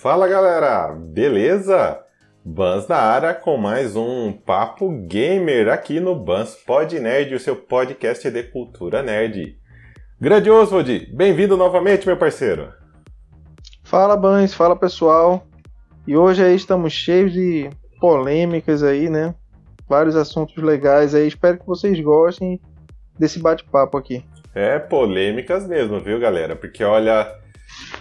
Fala galera, beleza? Bans na área com mais um Papo Gamer aqui no Bans Pod Nerd, o seu podcast de cultura nerd. Grande Oswald, bem-vindo novamente, meu parceiro. Fala Bans, fala pessoal. E hoje aí estamos cheios de polêmicas aí, né? Vários assuntos legais aí. Espero que vocês gostem desse bate-papo aqui. É, polêmicas mesmo, viu, galera? Porque olha,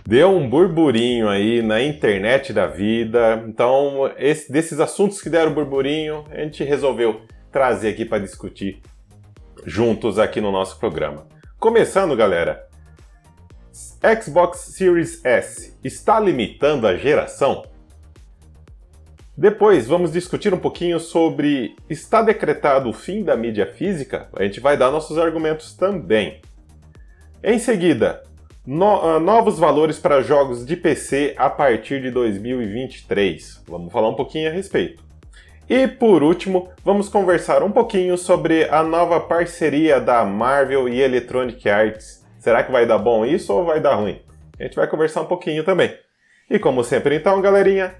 deu um burburinho aí na internet da vida. Então, esse, desses assuntos que deram burburinho, a gente resolveu trazer aqui para discutir juntos aqui no nosso programa. Começando, galera. Xbox Series S está limitando a geração? Depois vamos discutir um pouquinho sobre está decretado o fim da mídia física? A gente vai dar nossos argumentos também. Em seguida, no, uh, novos valores para jogos de PC a partir de 2023. Vamos falar um pouquinho a respeito. E por último, vamos conversar um pouquinho sobre a nova parceria da Marvel e Electronic Arts. Será que vai dar bom isso ou vai dar ruim? A gente vai conversar um pouquinho também. E como sempre, então, galerinha,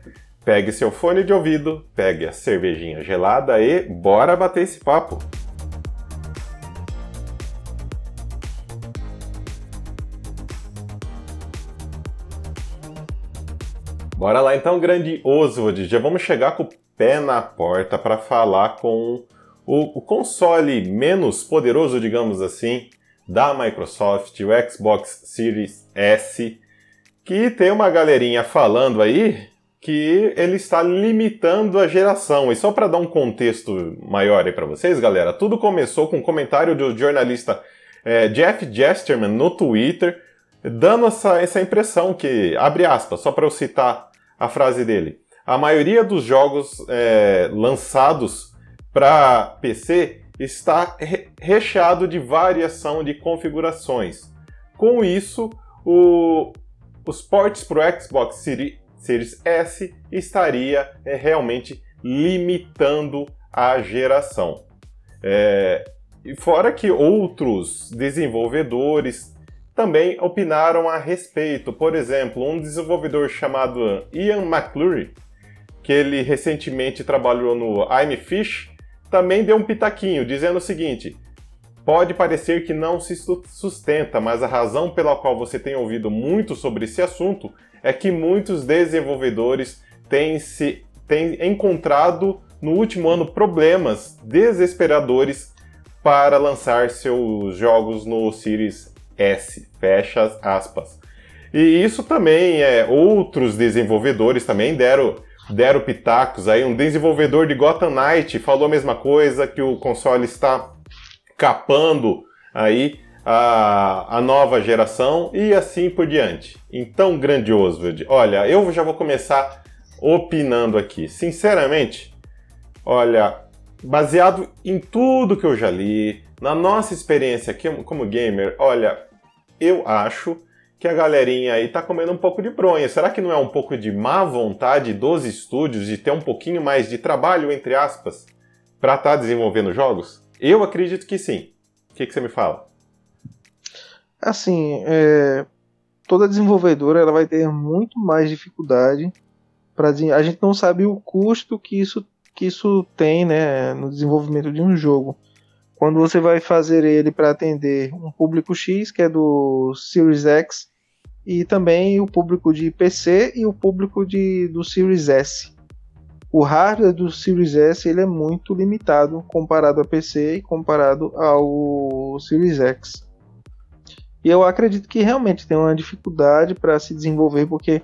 pegue seu fone de ouvido, pegue a cervejinha gelada e bora bater esse papo! Bora lá então, grande Oswald. Já vamos chegar com o pé na porta para falar com o, o, console menos poderoso, digamos assim, da Microsoft, o Xbox Series S, que tem uma galerinha falando aí que ele está limitando a geração. E só para dar um contexto maior aí para vocês, galera, tudo começou com um comentário do jornalista é, Jeff Jesterman no Twitter, dando essa, essa impressão que, abre aspas, só para eu citar a frase dele. A maioria dos jogos é, lançados para PC está re recheado de variação de configurações. Com isso, o, os ports para o Xbox Series S estaria é, realmente limitando a geração. É, fora que outros desenvolvedores também opinaram a respeito. Por exemplo, um desenvolvedor chamado Ian McClure, que ele recentemente trabalhou no I'm Fish, também deu um pitaquinho, dizendo o seguinte: pode parecer que não se sustenta, mas a razão pela qual você tem ouvido muito sobre esse assunto é que muitos desenvolvedores têm, se, têm encontrado no último ano problemas desesperadores para lançar seus jogos no Series S, fecha aspas. E isso também é outros desenvolvedores também deram deram pitacos aí. Um desenvolvedor de Gotham Knight falou a mesma coisa que o console está capando aí a, a nova geração e assim por diante. Então, grandioso, olha, eu já vou começar opinando aqui. Sinceramente, olha, baseado em tudo que eu já li, na nossa experiência aqui como gamer, olha, eu acho que a galerinha aí tá comendo um pouco de bronha. Será que não é um pouco de má vontade dos estúdios de ter um pouquinho mais de trabalho, entre aspas, para estar tá desenvolvendo jogos? Eu acredito que sim. O que, que você me fala? Assim, é... toda desenvolvedora ela vai ter muito mais dificuldade para a gente não sabe o custo que isso que isso tem, né, no desenvolvimento de um jogo quando você vai fazer ele para atender um público X, que é do Series X, e também o público de PC e o público de, do Series S. O hardware do Series S ele é muito limitado comparado a PC e comparado ao Series X. E eu acredito que realmente tem uma dificuldade para se desenvolver porque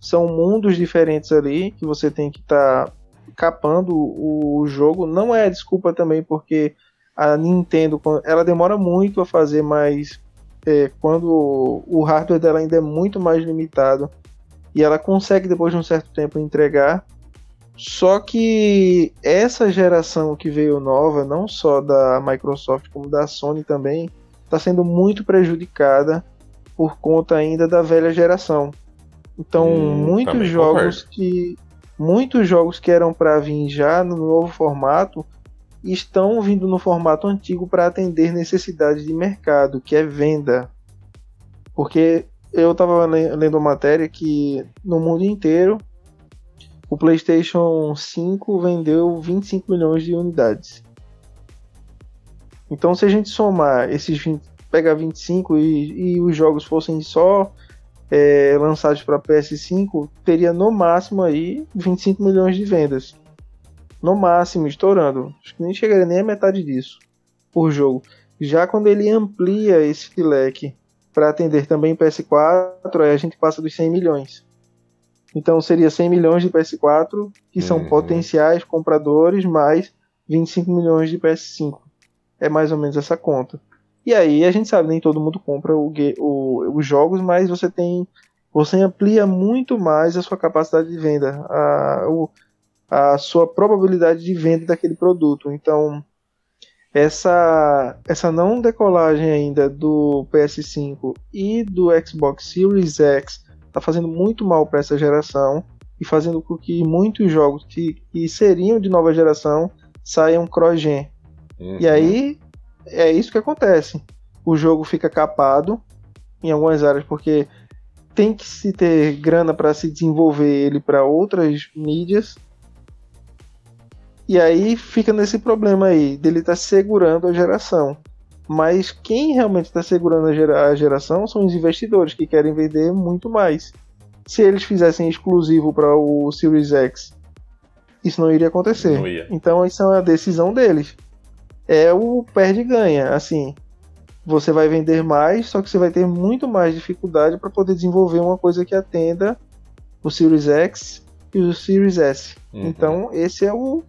são mundos diferentes ali que você tem que estar tá capando o jogo. Não é desculpa também porque a Nintendo ela demora muito a fazer, mas é, quando o hardware dela ainda é muito mais limitado e ela consegue depois de um certo tempo entregar. Só que essa geração que veio nova, não só da Microsoft como da Sony também, está sendo muito prejudicada por conta ainda da velha geração. Então, hum, muitos jogos concordo. que muitos jogos que eram para vir já no novo formato estão vindo no formato antigo para atender necessidades de mercado, que é venda. Porque eu estava lendo uma matéria que no mundo inteiro o PlayStation 5 vendeu 25 milhões de unidades. Então, se a gente somar esses 20, pegar 25 e, e os jogos fossem só é, lançados para PS5, teria no máximo aí 25 milhões de vendas. No máximo, estourando. Acho que nem chegaria nem a metade disso por jogo. Já quando ele amplia esse leque para atender também PS4, aí a gente passa dos 100 milhões. Então seria 100 milhões de PS4, que são uhum. potenciais compradores, mais 25 milhões de PS5. É mais ou menos essa conta. E aí a gente sabe, nem todo mundo compra o, o, os jogos, mas você tem. Você amplia muito mais a sua capacidade de venda, a, o, a sua probabilidade de venda daquele produto. Então, essa, essa não decolagem ainda do PS5 e do Xbox Series X está fazendo muito mal para essa geração e fazendo com que muitos jogos que, que seriam de nova geração saiam cross-gen. Uhum. E aí é isso que acontece. O jogo fica capado em algumas áreas porque tem que se ter grana para se desenvolver ele para outras mídias. E aí fica nesse problema aí dele estar tá segurando a geração. Mas quem realmente está segurando a geração são os investidores que querem vender muito mais. Se eles fizessem exclusivo para o Series X, isso não iria acontecer. Não ia. Então isso é uma decisão deles. É o perde-ganha. Assim, você vai vender mais, só que você vai ter muito mais dificuldade para poder desenvolver uma coisa que atenda o Series X e o Series S. Uhum. Então esse é o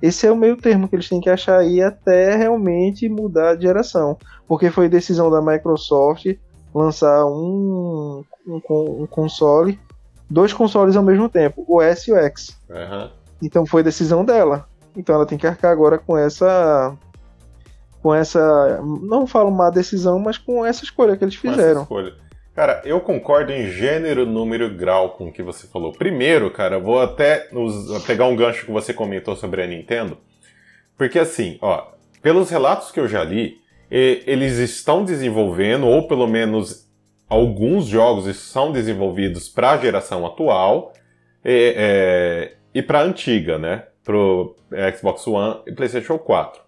esse é o meio termo que eles têm que achar aí até realmente mudar de geração. Porque foi decisão da Microsoft lançar um, um, um console, dois consoles ao mesmo tempo, o S e o X. Uhum. Então foi decisão dela. Então ela tem que arcar agora com essa. Com essa. Não falo má decisão, mas com essa escolha que eles fizeram. Cara, eu concordo em gênero, número e grau com o que você falou. Primeiro, cara, vou até pegar um gancho que você comentou sobre a Nintendo. Porque assim, ó, pelos relatos que eu já li, eles estão desenvolvendo, ou pelo menos alguns jogos são desenvolvidos para a geração atual e, é, e para a antiga, né? Para o Xbox One e PlayStation 4.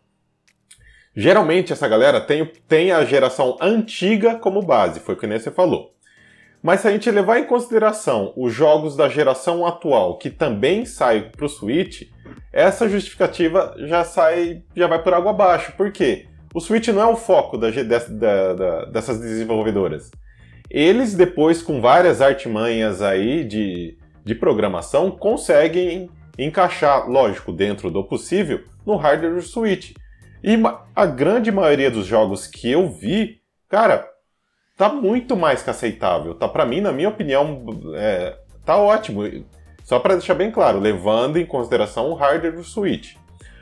Geralmente essa galera tem, tem a geração antiga como base, foi o que nem você falou. Mas se a gente levar em consideração os jogos da geração atual que também saem para o Switch, essa justificativa já sai, já vai por água abaixo. Por quê? O Switch não é o foco da, da, da, dessas desenvolvedoras. Eles, depois, com várias artimanhas aí de, de programação, conseguem encaixar, lógico, dentro do possível, no hardware do Switch. E a grande maioria dos jogos que eu vi, cara, tá muito mais que aceitável. Tá para mim, na minha opinião, é, tá ótimo. Só para deixar bem claro, levando em consideração o hardware do Switch.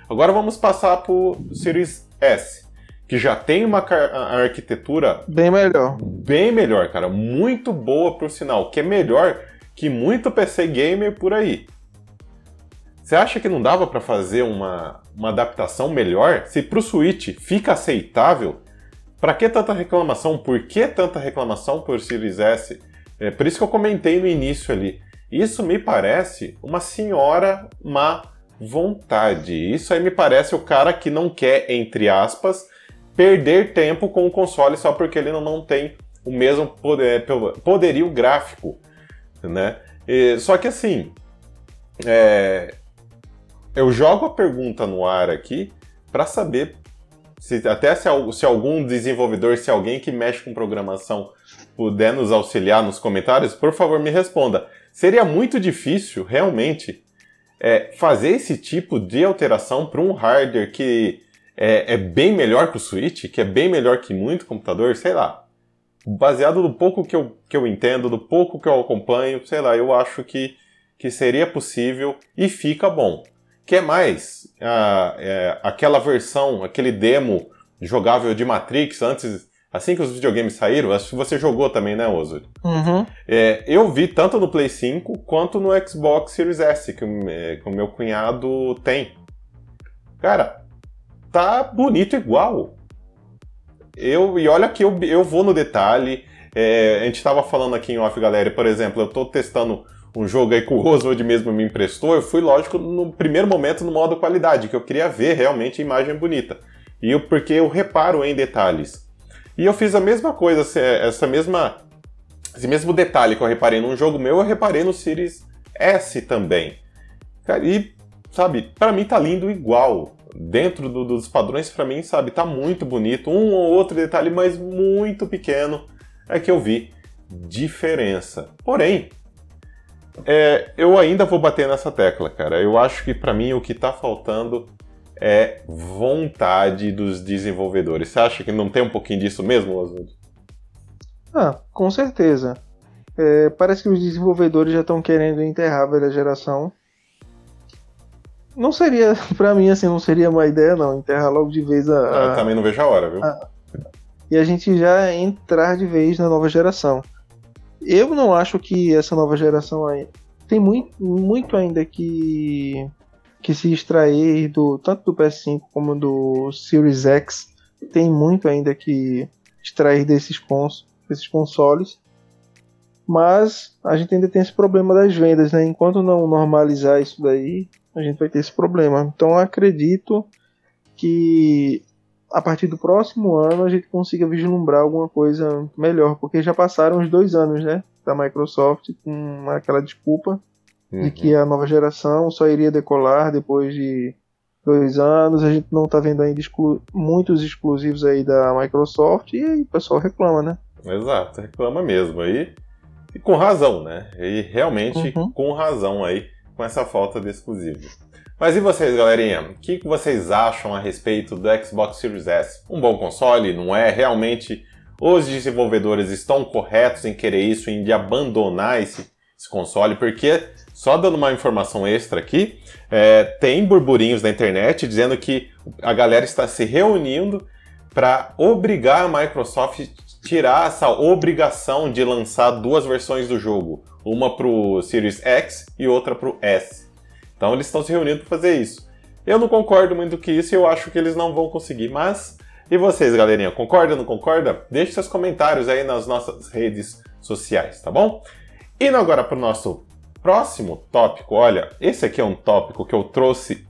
Agora vamos passar pro Series S, que já tem uma arquitetura bem melhor. Bem melhor, cara, muito boa pro sinal, que é melhor que muito PC gamer por aí. Você acha que não dava para fazer uma, uma adaptação melhor? Se para o Switch fica aceitável, para que tanta reclamação? Por que tanta reclamação por Series S? É por isso que eu comentei no início ali. Isso me parece uma senhora má vontade. Isso aí me parece o cara que não quer, entre aspas, perder tempo com o console só porque ele não, tem o mesmo poder, poderio gráfico, né? E, só que assim, é, eu jogo a pergunta no ar aqui para saber se até se, se, algum desenvolvedor, se alguém que mexe com programação puder nos auxiliar nos comentários, por favor me responda. Seria muito difícil, realmente, é, fazer esse tipo de alteração para um hardware que é, é, bem melhor que o Switch, que é bem melhor que muito computador, sei lá. Baseado no pouco que eu, que eu entendo, do pouco que eu acompanho, sei lá, eu acho que, que seria possível e fica bom. Quer mais? Ah, é, aquela versão, aquele demo jogável de Matrix antes, assim que os videogames saíram, acho que você jogou também, né, Ozo? Uhum. É, eu vi tanto no Play 5 quanto no Xbox Series S, que, é, que o meu cunhado tem. Cara, tá bonito igual. Eu, e olha que eu, eu vou no detalhe, É, a gente estava falando aqui em off, galera, por exemplo, eu estou testando um jogo aí que o Oswald mesmo me emprestou, eu fui, lógico, no primeiro momento no modo qualidade, que eu queria ver realmente a imagem bonita. E eu, porque eu reparo em detalhes. E eu fiz a mesma coisa, essa mesma, esse mesmo detalhe que eu reparei num jogo meu, eu reparei no Series S também. E, sabe, para mim tá lindo igual. Dentro do, dos padrões, para mim, sabe, tá muito bonito. Um ou outro detalhe, mas muito pequeno, é que eu vi diferença. Porém, é, eu ainda vou bater nessa tecla, cara. Eu acho que para mim o que tá faltando é vontade dos desenvolvedores. Você acha que não tem um pouquinho disso mesmo, Oswald? Ah, com certeza. É, parece que os desenvolvedores já estão querendo enterrar a velha geração. Não seria, para mim, assim, não seria uma ideia, não, enterrar logo de vez a. a Eu também não vejo a hora, viu? A, e a gente já entrar de vez na nova geração. Eu não acho que essa nova geração aí tem muito, muito ainda que que se extrair do tanto do PS5 como do Series X tem muito ainda que extrair desses, cons, desses consoles. Mas a gente ainda tem esse problema das vendas, né? Enquanto não normalizar isso daí, a gente vai ter esse problema. Então acredito que a partir do próximo ano a gente consiga vislumbrar alguma coisa melhor, porque já passaram os dois anos, né? Da Microsoft com aquela desculpa uhum. de que a nova geração só iria decolar depois de dois anos. A gente não está vendo ainda exclu muitos exclusivos aí da Microsoft e aí o pessoal reclama, né? Exato, reclama mesmo. Aí, e com razão, né? E realmente uhum. com razão aí com essa falta de exclusivo. Mas e vocês, galerinha? O que vocês acham a respeito do Xbox Series S? Um bom console? Não é? Realmente os desenvolvedores estão corretos em querer isso, em de abandonar esse, esse console? Porque só dando uma informação extra aqui, é, tem burburinhos na internet dizendo que a galera está se reunindo para obrigar a Microsoft tirar essa obrigação de lançar duas versões do jogo, uma para o Series X e outra para o S. Então eles estão se reunindo para fazer isso. Eu não concordo muito com isso e eu acho que eles não vão conseguir, mas e vocês, galerinha, concorda ou não concorda? Deixe seus comentários aí nas nossas redes sociais, tá bom? Indo agora para o nosso Próximo tópico, olha, esse aqui é um tópico que eu trouxe,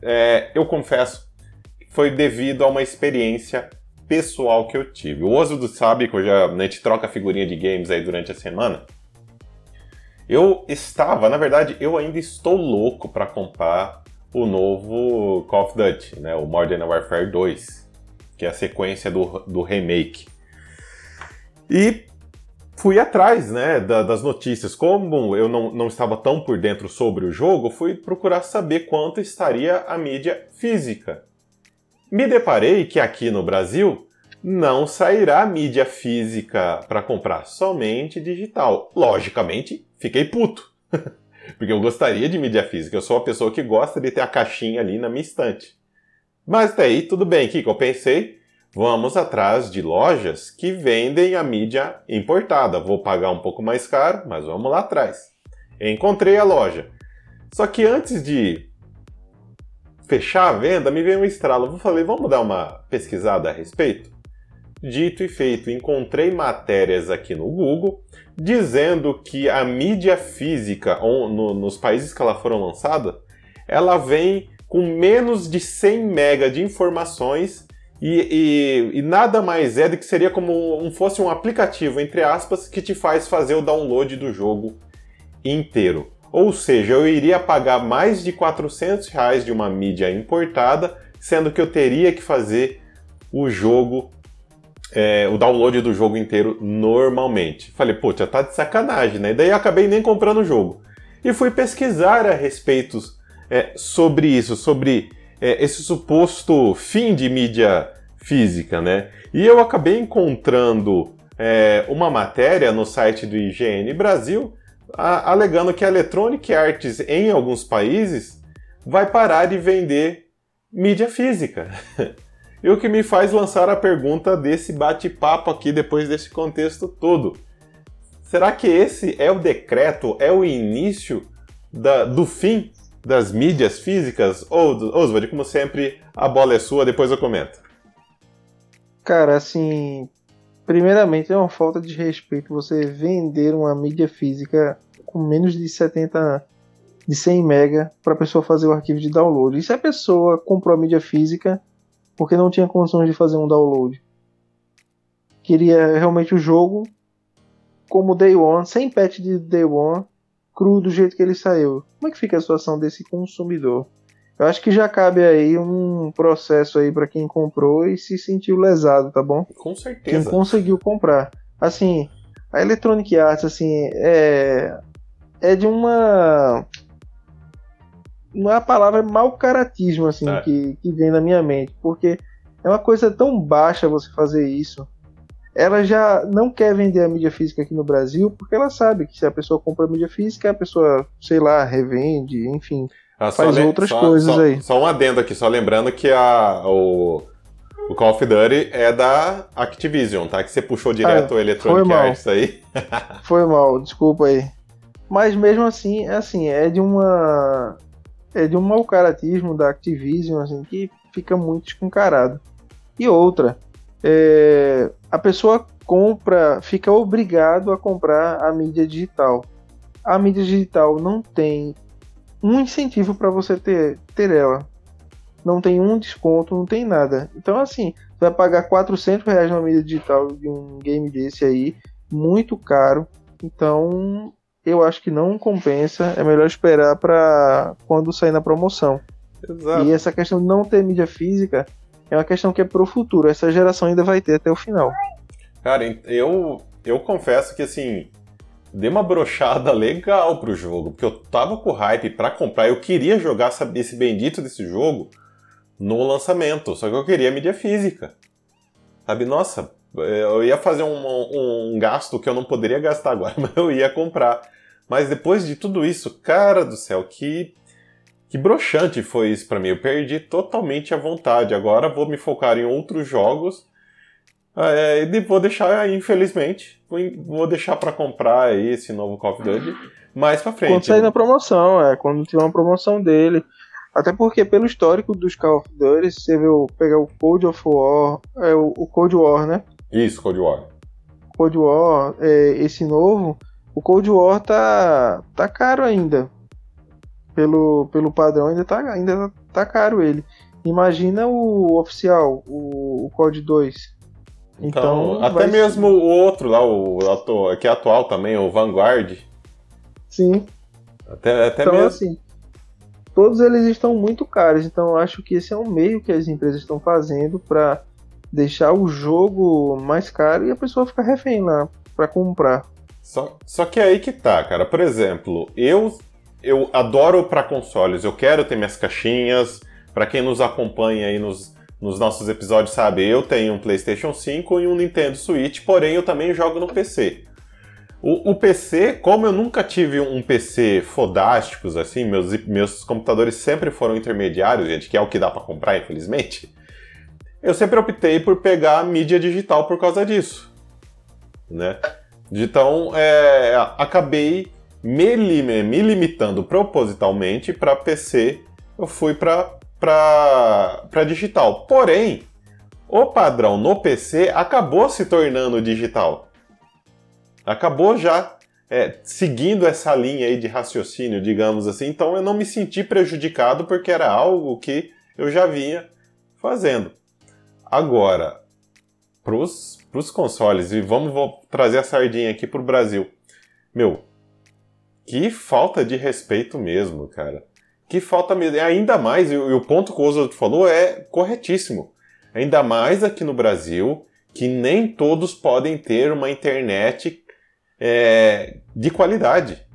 é, eu confesso, foi devido a uma experiência pessoal que eu tive. O Oswaldo sabe que eu já, a gente troca figurinha de games aí durante a semana. Eu estava, na verdade, eu ainda estou louco para comprar o novo Call of Duty, né, o Modern Warfare 2, que é a sequência do, do remake. E fui atrás né, da, das notícias. Como eu não, não estava tão por dentro sobre o jogo, fui procurar saber quanto estaria a mídia física. Me deparei que aqui no Brasil não sairá mídia física para comprar, somente digital. Logicamente, fiquei puto. Porque eu gostaria de mídia física. Eu sou uma pessoa que gosta de ter a caixinha ali na minha estante. Mas daí tudo bem, o que eu pensei? Vamos atrás de lojas que vendem a mídia importada. Vou pagar um pouco mais caro, mas vamos lá atrás. Encontrei a loja. Só que antes de fechar a venda, me veio um estralo. Eu falei, vamos dar uma pesquisada a respeito? Dito e feito, encontrei matérias aqui no Google dizendo que a mídia física, no, nos países que ela foram lançada, ela vem com menos de 100 MB de informações e, e, e, nada mais é do que seria como um, fosse um aplicativo, entre aspas, que te faz fazer o download do jogo inteiro. Ou seja, eu iria pagar mais de 400 reais de uma mídia importada, sendo que eu teria que fazer o jogo, é, o download do jogo inteiro normalmente. Falei, pô, já tá de sacanagem, né? E daí acabei nem comprando o jogo. E fui pesquisar a respeito é, sobre isso, sobre é, esse suposto fim de mídia física, né? E eu acabei encontrando é, uma matéria no site do IGN Brasil a, alegando que a Electronic Arts em alguns países vai parar de vender mídia física. e o que me faz lançar a pergunta desse bate-papo aqui depois desse contexto todo. Será que esse é o decreto, é o início da, do fim das mídias físicas? Ou, Oswald, como sempre, a bola é sua, depois eu comento. Cara, assim, primeiramente é uma falta de respeito você vender uma mídia física com menos de 70 de 100 mega para a pessoa fazer o arquivo de download. E se a pessoa comprou a mídia física porque não tinha condições de fazer um download? Queria realmente o jogo como Day One, sem patch de Day One, cru do jeito que ele saiu. Como é que fica a situação desse consumidor? Eu acho que já cabe aí um processo aí para quem comprou e se sentiu lesado, tá bom? Com certeza. Quem conseguiu comprar. Assim, a Electronic Arts, assim, é, é de uma. Não é a palavra, é mau caratismo, assim, é. que, que vem na minha mente. Porque é uma coisa tão baixa você fazer isso. Ela já não quer vender a mídia física aqui no Brasil, porque ela sabe que se a pessoa compra a mídia física, a pessoa, sei lá, revende, enfim. Ah, faz outras só, coisas só, aí. Só um adendo aqui, só lembrando que a, o, o Call of Duty é da Activision, tá? Que você puxou direto ah, o Electronic Arts aí. foi mal, desculpa aí. Mas mesmo assim, é assim, é de uma é de um mau caratismo da Activision assim que fica muito escancarado. E outra, é, a pessoa compra, fica obrigado a comprar a mídia digital. A mídia digital não tem um incentivo para você ter, ter ela. Não tem um desconto, não tem nada. Então, assim, vai pagar 400 reais na mídia digital de um game desse aí, muito caro. Então, eu acho que não compensa. É melhor esperar para quando sair na promoção. Exato. E essa questão de não ter mídia física é uma questão que é pro futuro. Essa geração ainda vai ter até o final. Cara, eu, eu confesso que assim, dei uma brochada legal pro jogo, porque eu tava com hype para comprar, eu queria jogar esse bendito desse jogo no lançamento, só que eu queria mídia física. Sabe, nossa, eu ia fazer um, um gasto que eu não poderia gastar agora, mas eu ia comprar. Mas depois de tudo isso, cara do céu, que que broxante foi isso para mim. Eu perdi totalmente a vontade. Agora vou me focar em outros jogos é, e vou deixar, infelizmente, vou deixar para comprar aí esse novo Call of Duty mais pra frente. Quando sair na promoção, é, quando tiver uma promoção dele. Até porque, pelo histórico dos Call of Duty, você vê o, pegar o Cold of War, é, o, o Cold War, né? Isso, Cold War. Cold War, é, esse novo, o Cold War tá, tá caro ainda. Pelo, pelo padrão, ainda tá, ainda tá caro ele. Imagina o oficial, o, o COD 2 então, então até mesmo ser... o outro lá, o que é atual também, o Vanguard. Sim. Até, até então, mesmo. assim, todos eles estão muito caros. Então, acho que esse é um meio que as empresas estão fazendo para deixar o jogo mais caro e a pessoa ficar refém lá para comprar. Só, só que é aí que tá, cara. Por exemplo, eu eu adoro para consoles. Eu quero ter minhas caixinhas. Para quem nos acompanha aí nos nos nossos episódios sabe, eu tenho um PlayStation 5 e um Nintendo Switch, porém eu também jogo no PC. O, o PC, como eu nunca tive um PC fodásticos, assim, meus, meus computadores sempre foram intermediários, gente, que é o que dá para comprar, infelizmente, eu sempre optei por pegar mídia digital por causa disso. Né? Então, é, acabei me, me limitando propositalmente para PC, eu fui para digital. Porém, o padrão no PC acabou se tornando digital. Acabou já é, seguindo essa linha aí de raciocínio, digamos assim. Então eu não me senti prejudicado porque era algo que eu já vinha fazendo. Agora, para os consoles, e vamos trazer a sardinha aqui para o Brasil. Meu, que falta de respeito mesmo, cara que falta mesmo. Ainda mais, e o ponto que o Oswald falou é corretíssimo. Ainda mais aqui no Brasil, que nem todos podem ter uma internet é, de qualidade.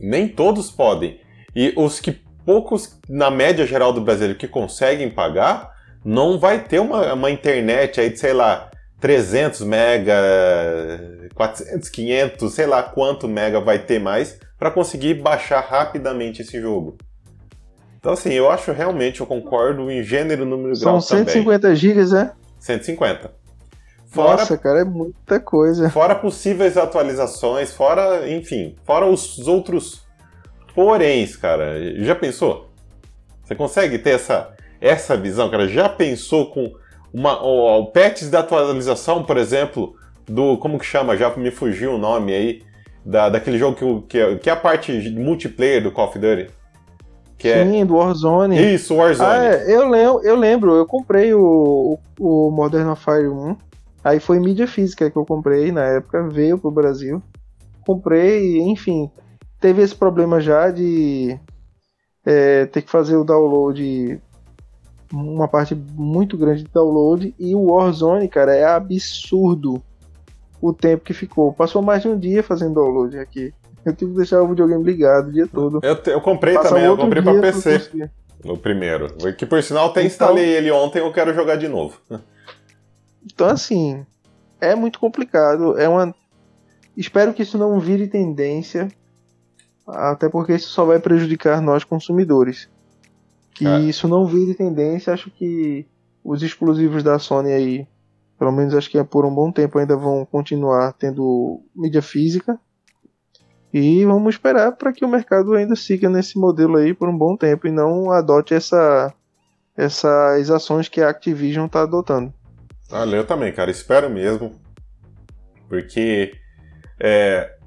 Nem todos podem. E os que poucos, na média geral do brasileiro, que conseguem pagar, não vai ter uma, uma internet aí de, sei lá, 300 mega, 400, 500, sei lá quanto mega vai ter mais para conseguir baixar rapidamente esse jogo. Então, assim, eu acho realmente, eu concordo em gênero, número e grau São 150 também. gigas, é? 150. Fora, Nossa, cara, é muita coisa. Fora possíveis atualizações, fora, enfim, fora os outros poréns, cara. Já pensou? Você consegue ter essa, essa visão, cara? Já pensou com uma, o, o patches da atualização, por exemplo, do. Como que chama? Já me fugiu o nome aí. Da, daquele jogo que, que, é, que é a parte multiplayer do Call of Duty. Que é Sim, é... do Warzone. Isso, Warzone. Ah, é, eu, lembro, eu lembro, eu comprei o, o Modern Warfare 1. Aí foi mídia física que eu comprei na época, veio pro Brasil. Comprei, enfim, teve esse problema já de é, ter que fazer o download, uma parte muito grande de download. E o Warzone, cara, é absurdo o tempo que ficou. Passou mais de um dia fazendo download aqui. Eu tive que deixar o videogame ligado o dia todo. Eu, eu comprei também, eu comprei pra PC. O primeiro. Que por sinal até então, instalei ele ontem eu quero jogar de novo. Então assim, é muito complicado. É uma. Espero que isso não vire tendência. Até porque isso só vai prejudicar nós consumidores. Que é. isso não vire tendência, acho que os exclusivos da Sony aí, pelo menos acho que é por um bom tempo ainda vão continuar tendo mídia física. E vamos esperar para que o mercado ainda siga nesse modelo aí por um bom tempo e não adote essa, essas ações que a Activision está adotando. Ah, eu também, cara. Espero mesmo. Porque é,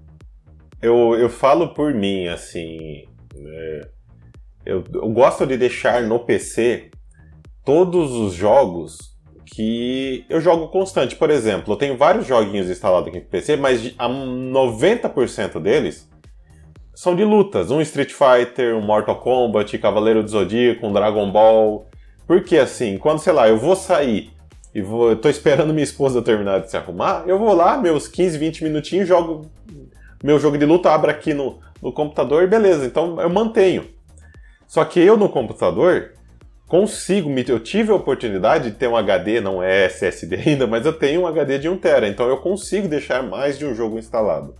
eu, eu falo por mim, assim. É, eu, eu gosto de deixar no PC todos os jogos que eu jogo constante. Por exemplo, eu tenho vários joguinhos instalados aqui no PC, mas 90% deles são de lutas. Um Street Fighter, um Mortal Kombat, Cavaleiro do Zodíaco, um Dragon Ball. Porque assim, quando, sei lá, eu vou sair e vou, eu tô esperando minha esposa terminar de se arrumar, eu vou lá, meus 15, 20 minutinhos, jogo meu jogo de luta, abro aqui no, no computador, beleza, então eu mantenho. Só que eu no computador, consigo, eu tive a oportunidade de ter um HD, não é SSD ainda, mas eu tenho um HD de 1TB, então eu consigo deixar mais de um jogo instalado.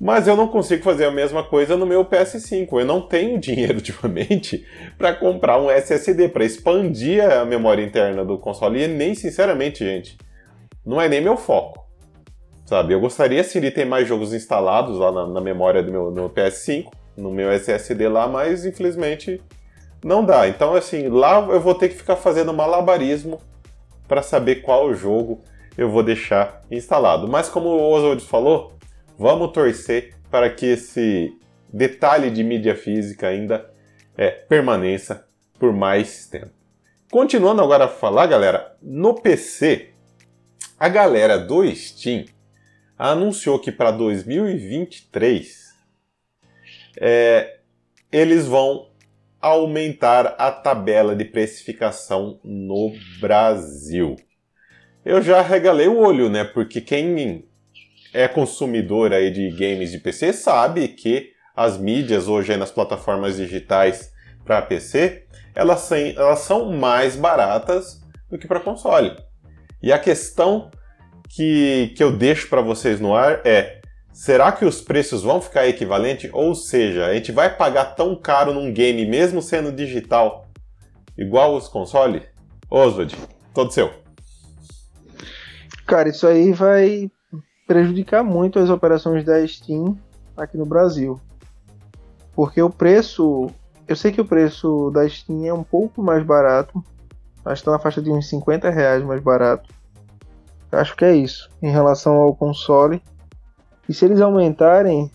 Mas eu não consigo fazer a mesma coisa no meu PS5. Eu não tenho dinheiro ultimamente para comprar um SSD, para expandir a memória interna do console. E nem, sinceramente, gente, não é nem meu foco. Sabe? Eu gostaria sim de ter mais jogos instalados lá na, na memória do meu, meu PS5, no meu SSD lá, mas infelizmente não dá. Então, assim, lá eu vou ter que ficar fazendo malabarismo para saber qual jogo eu vou deixar instalado. Mas como o Oswald falou, vamos torcer para que esse detalhe de mídia física ainda é, permaneça por mais tempo. Continuando agora a falar, galera, no PC, a galera do Steam anunciou que para 2023 é, eles vão aumentar a tabela de precificação no Brasil. Eu já regalei o olho, né? Porque quem é consumidor aí de games de PC sabe que as mídias hoje nas plataformas digitais para PC elas elas são mais baratas do que para console. E a questão que, que eu deixo para vocês no ar é Será que os preços vão ficar equivalentes? Ou seja, a gente vai pagar tão caro num game mesmo sendo digital, igual os consoles? Oswald, todo seu. Cara, isso aí vai prejudicar muito as operações da Steam aqui no Brasil. Porque o preço. Eu sei que o preço da Steam é um pouco mais barato. Acho que está na faixa de uns 50 reais mais barato. Acho que é isso. Em relação ao console. E se eles aumentarem,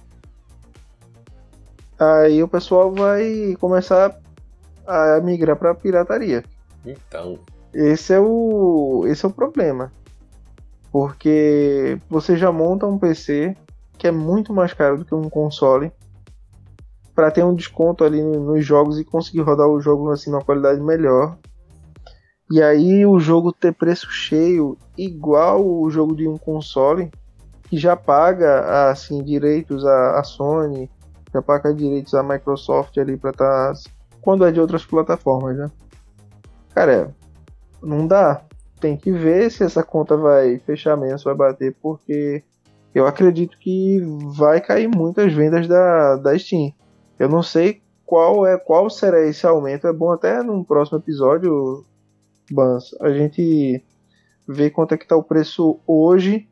aí o pessoal vai começar a migrar para pirataria. Então. Esse é o esse é o problema. Porque você já monta um PC que é muito mais caro do que um console para ter um desconto ali nos jogos e conseguir rodar o jogo assim numa qualidade melhor. E aí o jogo ter preço cheio igual o jogo de um console que já paga assim direitos à, Sony, já paga direitos à Microsoft ali para estar tá, quando é de outras plataformas, né? Cara, não dá. Tem que ver se essa conta vai fechar mesmo, vai bater, porque eu acredito que vai cair muitas vendas da, da Steam. Eu não sei qual é qual será esse aumento. É bom até no próximo episódio, Bans, a gente ver quanto é que tá o preço hoje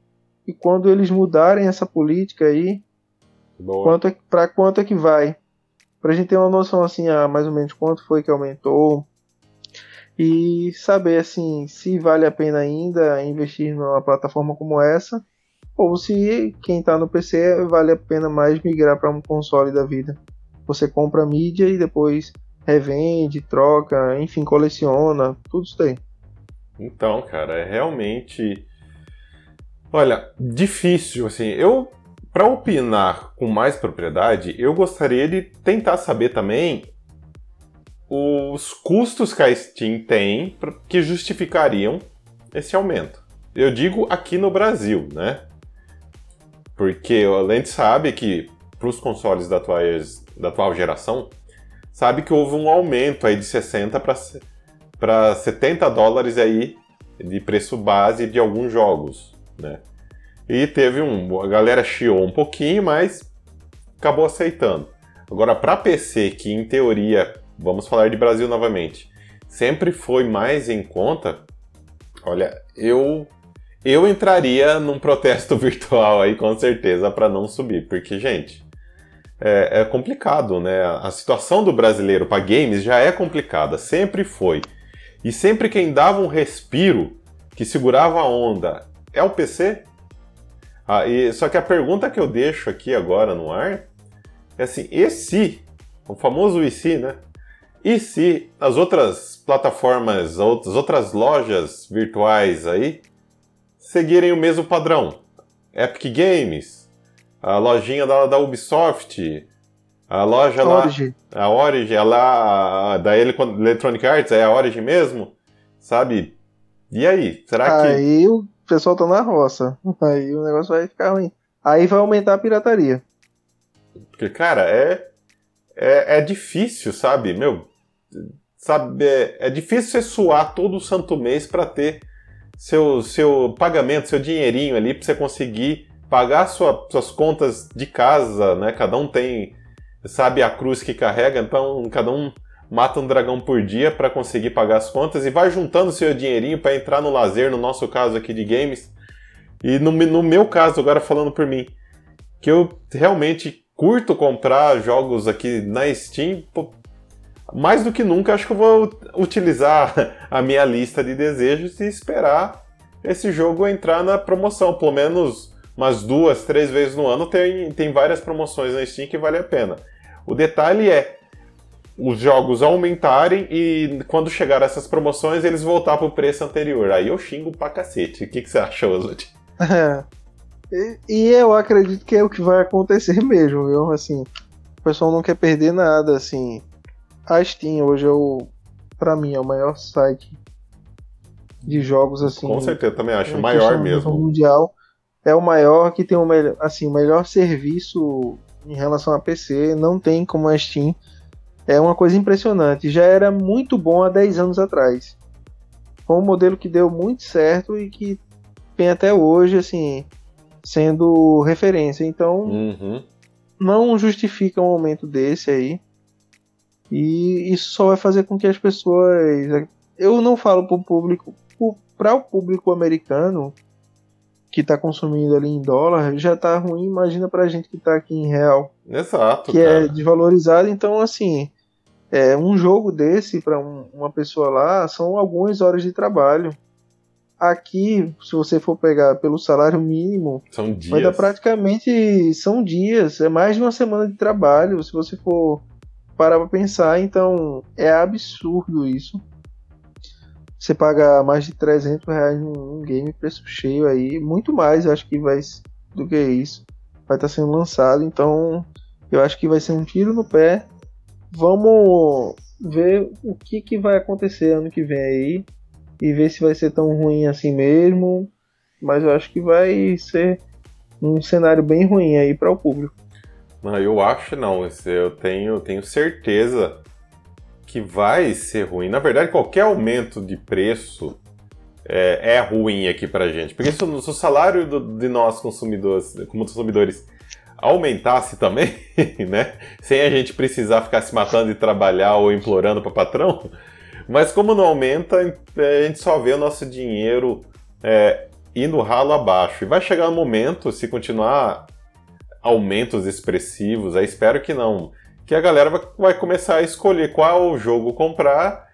e quando eles mudarem essa política aí, quanto é, para quanto é que vai? Pra gente ter uma noção assim, ah, mais ou menos quanto foi que aumentou. e saber assim se vale a pena ainda investir numa plataforma como essa ou se quem está no PC vale a pena mais migrar para um console da vida. Você compra a mídia e depois revende, troca, enfim, coleciona, tudo isso aí. Então, cara, é realmente. Olha, difícil, assim. Eu, para opinar com mais propriedade, eu gostaria de tentar saber também os custos que a Steam tem que justificariam esse aumento. Eu digo aqui no Brasil, né? Porque a gente sabe que para os consoles da, atuais, da atual geração, sabe que houve um aumento aí de 60 para 70 dólares aí de preço base de alguns jogos, né? E teve um, a galera chiou um pouquinho, mas acabou aceitando. Agora para PC, que em teoria, vamos falar de Brasil novamente, sempre foi mais em conta, olha, eu eu entraria num protesto virtual aí com certeza para não subir, porque gente, é, é, complicado, né? A situação do brasileiro para games já é complicada, sempre foi. E sempre quem dava um respiro, que segurava a onda, é o PC? Ah, e, só que a pergunta que eu deixo aqui agora no ar é assim: e se, o famoso e se, né? E se as outras plataformas, as outras lojas virtuais aí seguirem o mesmo padrão? Epic Games, a lojinha da, da Ubisoft, a loja Origin. lá. A Origin, a lá da Electronic Arts, é a Origin mesmo? Sabe? E aí? Será que. Aí o pessoal tá na roça. Aí o negócio vai ficar ruim. Aí vai aumentar a pirataria. Porque, cara, é. É, é difícil, sabe? Meu. Sabe, é, é difícil você suar todo santo mês para ter seu, seu pagamento, seu dinheirinho ali, para você conseguir pagar sua, suas contas de casa, né? Cada um tem, sabe, a cruz que carrega, então cada um mata um dragão por dia para conseguir pagar as contas e vai juntando seu dinheirinho para entrar no lazer, no nosso caso aqui de games. E no, no meu caso, agora falando por mim, que eu realmente curto comprar jogos aqui na Steam, mais do que nunca acho que eu vou utilizar a minha lista de desejos e esperar esse jogo entrar na promoção, pelo menos umas duas, três vezes no ano, tem, tem várias promoções na Steam que vale a pena. O detalhe é os jogos aumentarem e quando chegar essas promoções eles voltar pro preço anterior. Aí eu xingo pra cacete. O que, que você acha, Oswald? É. E, e eu acredito que é o que vai acontecer mesmo, viu? Assim, o pessoal não quer perder nada, assim. A Steam hoje é o, pra mim, é o maior site de jogos, assim. Com certeza, também acho. O maior mesmo. Mundial é o maior que tem o melhor, assim, o melhor serviço em relação a PC, não tem como a Steam. É uma coisa impressionante. Já era muito bom há 10 anos atrás. Foi um modelo que deu muito certo e que tem até hoje, assim, sendo referência. Então, uhum. não justifica um aumento desse aí. E isso só vai fazer com que as pessoas. Eu não falo para o público. Para o público americano, que está consumindo ali em dólar já está ruim, imagina para a gente que está aqui em real. Exato. Que é cara. é desvalorizado, então assim, é, um jogo desse para um, uma pessoa lá são algumas horas de trabalho. Aqui, se você for pegar pelo salário mínimo, são dias. vai dar praticamente são dias, é mais de uma semana de trabalho, se você for parar para pensar, então é absurdo isso. Você paga mais de 300 reais num game, preço cheio aí, muito mais, eu acho que vai do que isso. Vai estar tá sendo lançado, então eu acho que vai ser um tiro no pé. Vamos ver o que, que vai acontecer ano que vem aí e ver se vai ser tão ruim assim mesmo. Mas eu acho que vai ser um cenário bem ruim aí para o público. Não, eu acho não. Eu tenho, tenho certeza que vai ser ruim. Na verdade, qualquer aumento de preço é, é ruim aqui pra gente. Porque se o, salário do, de nós consumidores, como consumidores aumentasse também, né? Sem a gente precisar ficar se matando de trabalhar ou implorando para patrão. Mas como não aumenta, a gente só vê o nosso dinheiro é, indo ralo abaixo. E vai chegar um momento, se continuar aumentos expressivos, aí espero que não que a galera vai, começar a escolher qual jogo comprar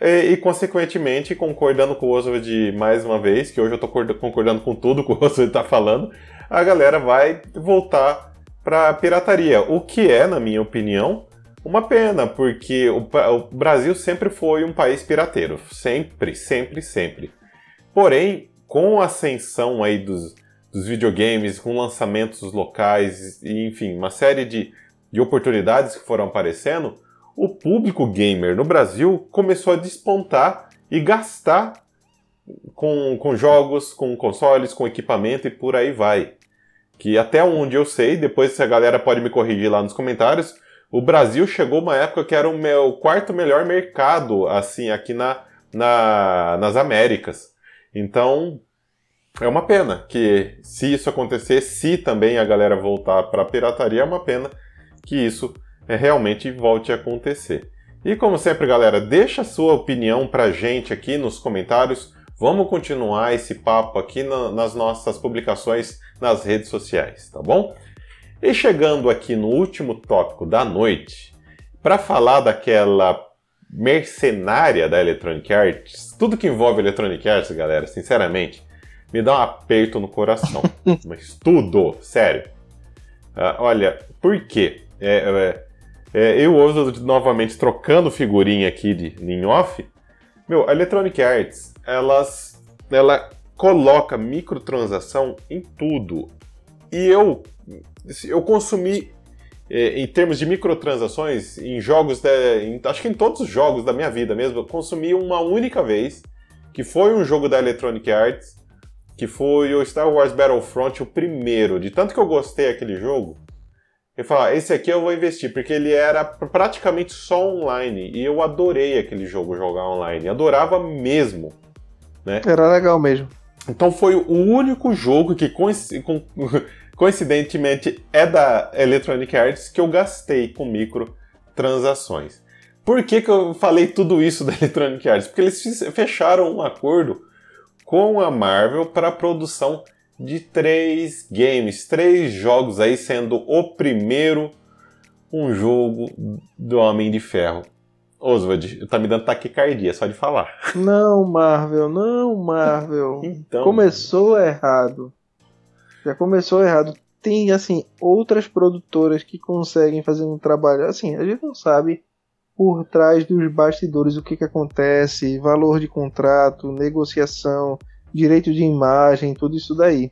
e, e, consequentemente, concordando com o Oswald mais uma vez, que hoje eu tô concordando com tudo que o Oswald tá falando, a galera vai voltar pra pirataria. O que é, na minha opinião, uma pena, porque o, o Brasil sempre foi um país pirateiro. Sempre, sempre, sempre. Porém, com a ascensão aí dos, dos videogames, com lançamentos locais, e, enfim, uma série de, de oportunidades que foram aparecendo, o público gamer no Brasil começou a despontar e gastar com, com jogos, com consoles, com equipamento e por aí vai. Que até onde eu sei, depois a galera pode me corrigir lá nos comentários, o Brasil chegou uma época que era o meu quarto melhor mercado, assim, aqui na, na, nas Américas. Então, é uma pena que se isso acontecer, se também a galera voltar para a pirataria, é uma pena que isso é, realmente volte a acontecer. E como sempre, galera, deixa a sua opinião pra gente aqui nos comentários. Vamos continuar esse papo aqui na, nas nossas publicações nas redes sociais, tá bom? E chegando aqui no último tópico da noite, para falar daquela mercenária da Electronic Arts, tudo que envolve Electronic Arts, galera, sinceramente, me dá um aperto no coração. Mas tudo, sério. Uh, olha, por quê? É, é, é, eu uso novamente trocando figurinha aqui de em off. Meu, a Electronic Arts, elas, ela coloca microtransação em tudo. E eu, eu consumi, é, em termos de microtransações, em jogos, de, em, acho que em todos os jogos da minha vida mesmo, eu consumi uma única vez, que foi um jogo da Electronic Arts, que foi o Star Wars Battlefront, o primeiro. De tanto que eu gostei daquele jogo, eu falei, ah, esse aqui eu vou investir, porque ele era praticamente só online. E eu adorei aquele jogo jogar online. Adorava mesmo. Né? Era legal mesmo. Então foi o único jogo que coincidentemente é da Electronic Arts que eu gastei com microtransações. Por que, que eu falei tudo isso da Electronic Arts? Porque eles fecharam um acordo com a Marvel para a produção de três games, três jogos aí, sendo o primeiro um jogo do Homem de Ferro. Oswald, tá me dando taquicardia só de falar. Não, Marvel, não, Marvel. então. Começou errado. Já começou errado. Tem, assim, outras produtoras que conseguem fazer um trabalho. Assim, a gente não sabe por trás dos bastidores o que, que acontece, valor de contrato, negociação direito de imagem, tudo isso daí.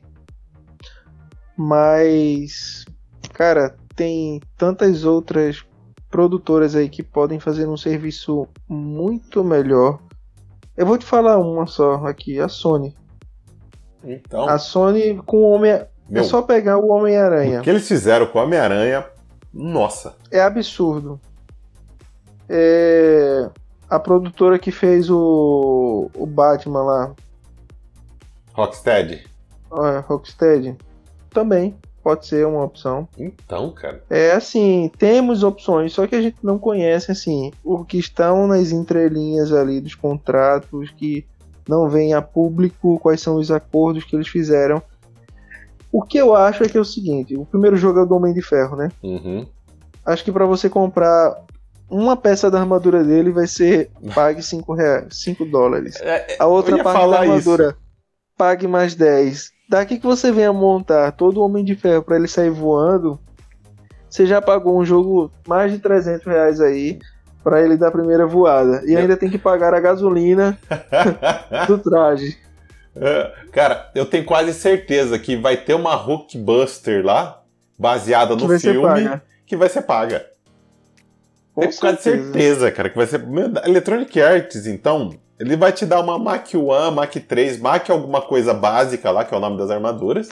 Mas, cara, tem tantas outras produtoras aí que podem fazer um serviço muito melhor. Eu vou te falar uma só aqui, a Sony. Então. A Sony com o Homem. É Meu, é só pegar o Homem-Aranha. O que eles fizeram com o Homem-Aranha, nossa. É absurdo. É... A produtora que fez o, o Batman lá, Rocksteady. É, Rocksteady. Também pode ser uma opção. Então, cara. É assim, temos opções, só que a gente não conhece assim o que estão nas entrelinhas ali dos contratos que não vem a público, quais são os acordos que eles fizeram. O que eu acho é que é o seguinte: o primeiro jogo é o do Homem de Ferro, né? Uhum. Acho que para você comprar uma peça da armadura dele vai ser pague 5 reais, 5 dólares. É, a outra parte da armadura isso pague mais 10. Daqui que você venha montar todo o Homem de Ferro para ele sair voando, você já pagou um jogo mais de 300 reais aí para ele dar a primeira voada. E ainda tem que pagar a gasolina do traje. É, cara, eu tenho quase certeza que vai ter uma Hulkbuster lá, baseada no filme, que vai ser paga. Com tenho quase certeza, cara, que vai ser. Electronic Arts, então, ele vai te dar uma Mach 1, Mach 3, Mach alguma coisa básica lá, que é o nome das armaduras.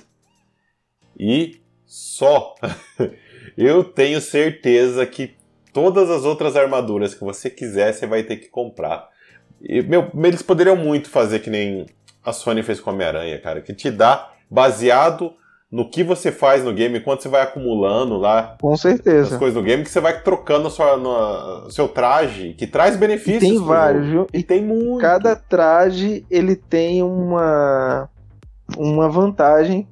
E só. Eu tenho certeza que todas as outras armaduras que você quiser, você vai ter que comprar. E, meu, eles poderiam muito fazer que nem a Sony fez com Homem-Aranha, cara, que te dá baseado no que você faz no game, quanto você vai acumulando lá. Com certeza. As coisas do game, que você vai trocando o seu traje, que traz benefícios. E tem vários, viu? E tem muito. Cada traje, ele tem uma, uma vantagem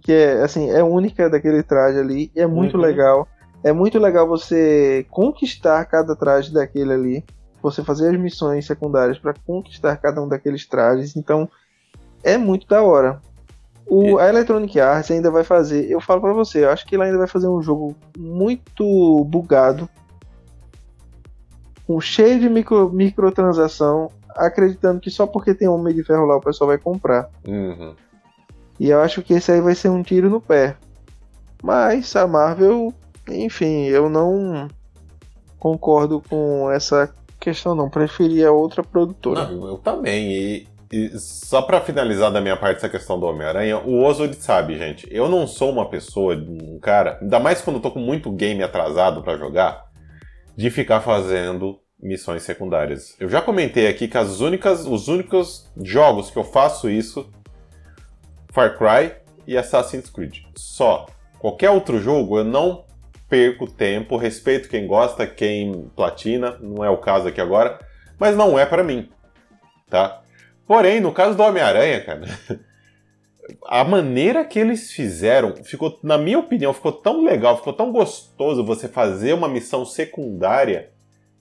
que é, assim, é única daquele traje ali, é muito uhum. legal. É muito legal você conquistar cada traje daquele ali. você fazer as missões secundárias para conquistar cada um daqueles trajes. Então é muito da hora. O, a Electronic Arts ainda vai fazer, eu falo para você, eu acho que ela ainda vai fazer um jogo muito bugado, com cheio de micro, microtransação, acreditando que só porque tem Homem de Ferro lá o pessoal vai comprar. Uhum. E eu acho que esse aí vai ser um tiro no pé. Mas a Marvel, enfim, eu não concordo com essa questão não. Preferia outra produtora. Não, eu também. E, e só para finalizar da minha parte essa questão do Homem-Aranha, o Oswald sabe, gente. Eu não sou uma pessoa, um cara, ainda mais quando eu tô com muito game atrasado para jogar, de ficar fazendo missões secundárias. Eu já comentei aqui que as únicas, os únicos jogos que eu faço isso Far Cry e Assassin's Creed. Só. Qualquer outro jogo eu não perco tempo, respeito quem gosta, quem platina, não é o caso aqui agora, mas não é para mim, tá? Porém, no caso do Homem-Aranha, cara, a maneira que eles fizeram, ficou, na minha opinião, ficou tão legal, ficou tão gostoso você fazer uma missão secundária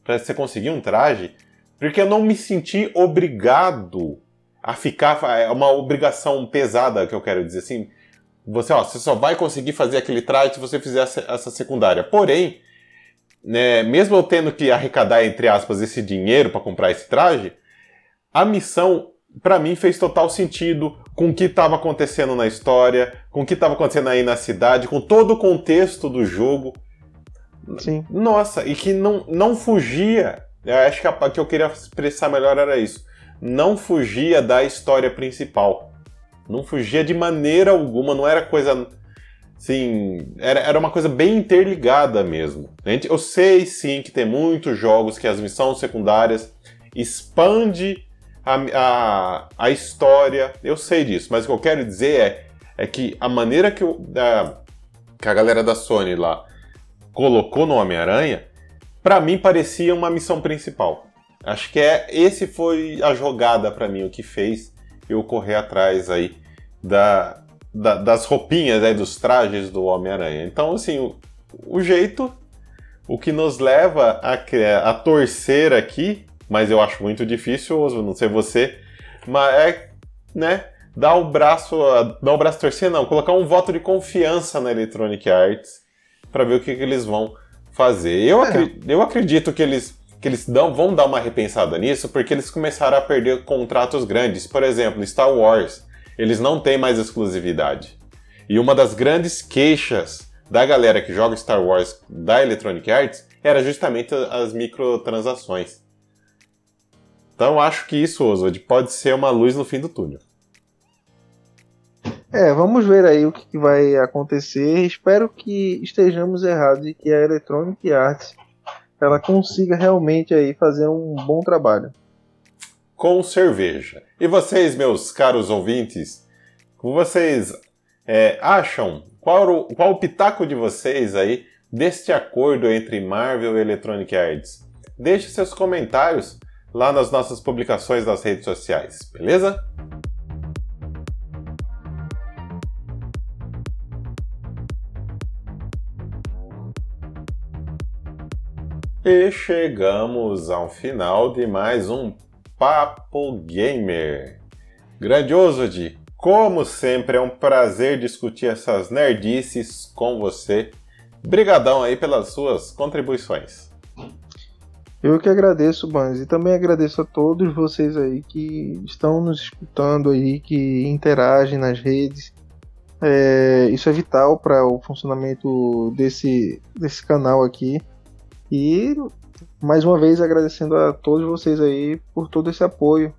para você conseguir um traje, porque eu não me senti obrigado a ficar. É uma obrigação pesada que eu quero dizer assim. Você, ó, você só vai conseguir fazer aquele traje se você fizer essa secundária. Porém, né, mesmo eu tendo que arrecadar, entre aspas, esse dinheiro para comprar esse traje, a missão, para mim, fez total sentido com o que estava acontecendo na história, com o que estava acontecendo aí na cidade, com todo o contexto do jogo. Sim. Nossa, e que não, não fugia. Eu acho que a que eu queria expressar melhor era isso não fugia da história principal. Não fugia de maneira alguma, não era coisa. Assim, era, era uma coisa bem interligada mesmo. Eu sei sim que tem muitos jogos que as missões secundárias expande a, a, a história. Eu sei disso, mas o que eu quero dizer é, é que a maneira que, eu, a, que a galera da Sony lá colocou no Homem-Aranha, para mim parecia uma missão principal. Acho que é esse foi a jogada para mim, o que fez eu correr atrás aí da, da das roupinhas, aí, dos trajes do Homem-Aranha. Então, assim, o, o, jeito, o que nos leva a, a torcer aqui, mas eu acho muito difícil, não sei você, mas é, né, dar o braço, dar o braço torcer, não, colocar um voto de confiança na Electronic Arts para ver o que, que, eles vão fazer. Eu, é. acri eu acredito que eles que eles dão, vão dar uma repensada nisso porque eles começaram a perder contratos grandes. Por exemplo, Star Wars, eles não têm mais exclusividade. E uma das grandes queixas da galera que joga Star Wars da Electronic Arts era justamente as microtransações. Então acho que isso, Oswald, pode ser uma luz no fim do túnel. É, vamos ver aí o que vai acontecer. Espero que estejamos errados e que a Electronic Arts ela consiga realmente aí fazer um bom trabalho. Com cerveja. E vocês, meus caros ouvintes, vocês é, acham qual o, qual o pitaco de vocês aí deste acordo entre Marvel e Electronic Arts? Deixe seus comentários lá nas nossas publicações nas redes sociais, beleza? E chegamos ao final de mais um Papo Gamer. Grandioso de, como sempre, é um prazer discutir essas nerdices com você. Brigadão aí pelas suas contribuições. Eu que agradeço, Banz, e também agradeço a todos vocês aí que estão nos escutando aí, que interagem nas redes. É, isso é vital para o funcionamento desse, desse canal aqui. E mais uma vez agradecendo a todos vocês aí por todo esse apoio.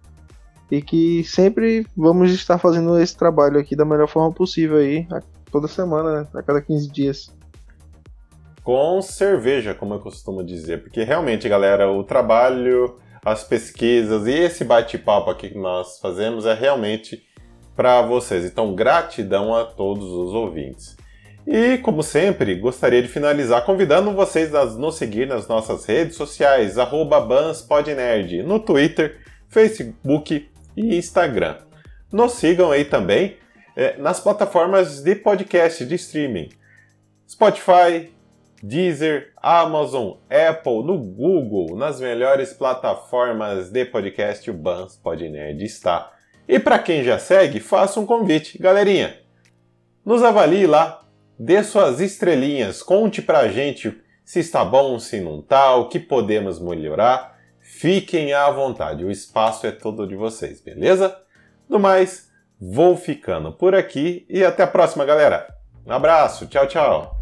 E que sempre vamos estar fazendo esse trabalho aqui da melhor forma possível aí, toda semana, né? a cada 15 dias. Com cerveja, como eu costumo dizer, porque realmente, galera, o trabalho, as pesquisas e esse bate-papo aqui que nós fazemos é realmente para vocês. Então, gratidão a todos os ouvintes. E, como sempre, gostaria de finalizar convidando vocês a nos seguir nas nossas redes sociais, BansPodNerd, no Twitter, Facebook e Instagram. Nos sigam aí também é, nas plataformas de podcast de streaming, Spotify, Deezer, Amazon, Apple, no Google, nas melhores plataformas de podcast, o Bans Podnerd está. E para quem já segue, faça um convite. Galerinha, nos avalie lá, dê suas estrelinhas, conte pra gente se está bom, se não está, o que podemos melhorar. Fiquem à vontade, o espaço é todo de vocês, beleza? No mais, vou ficando por aqui e até a próxima, galera. Um abraço, tchau, tchau.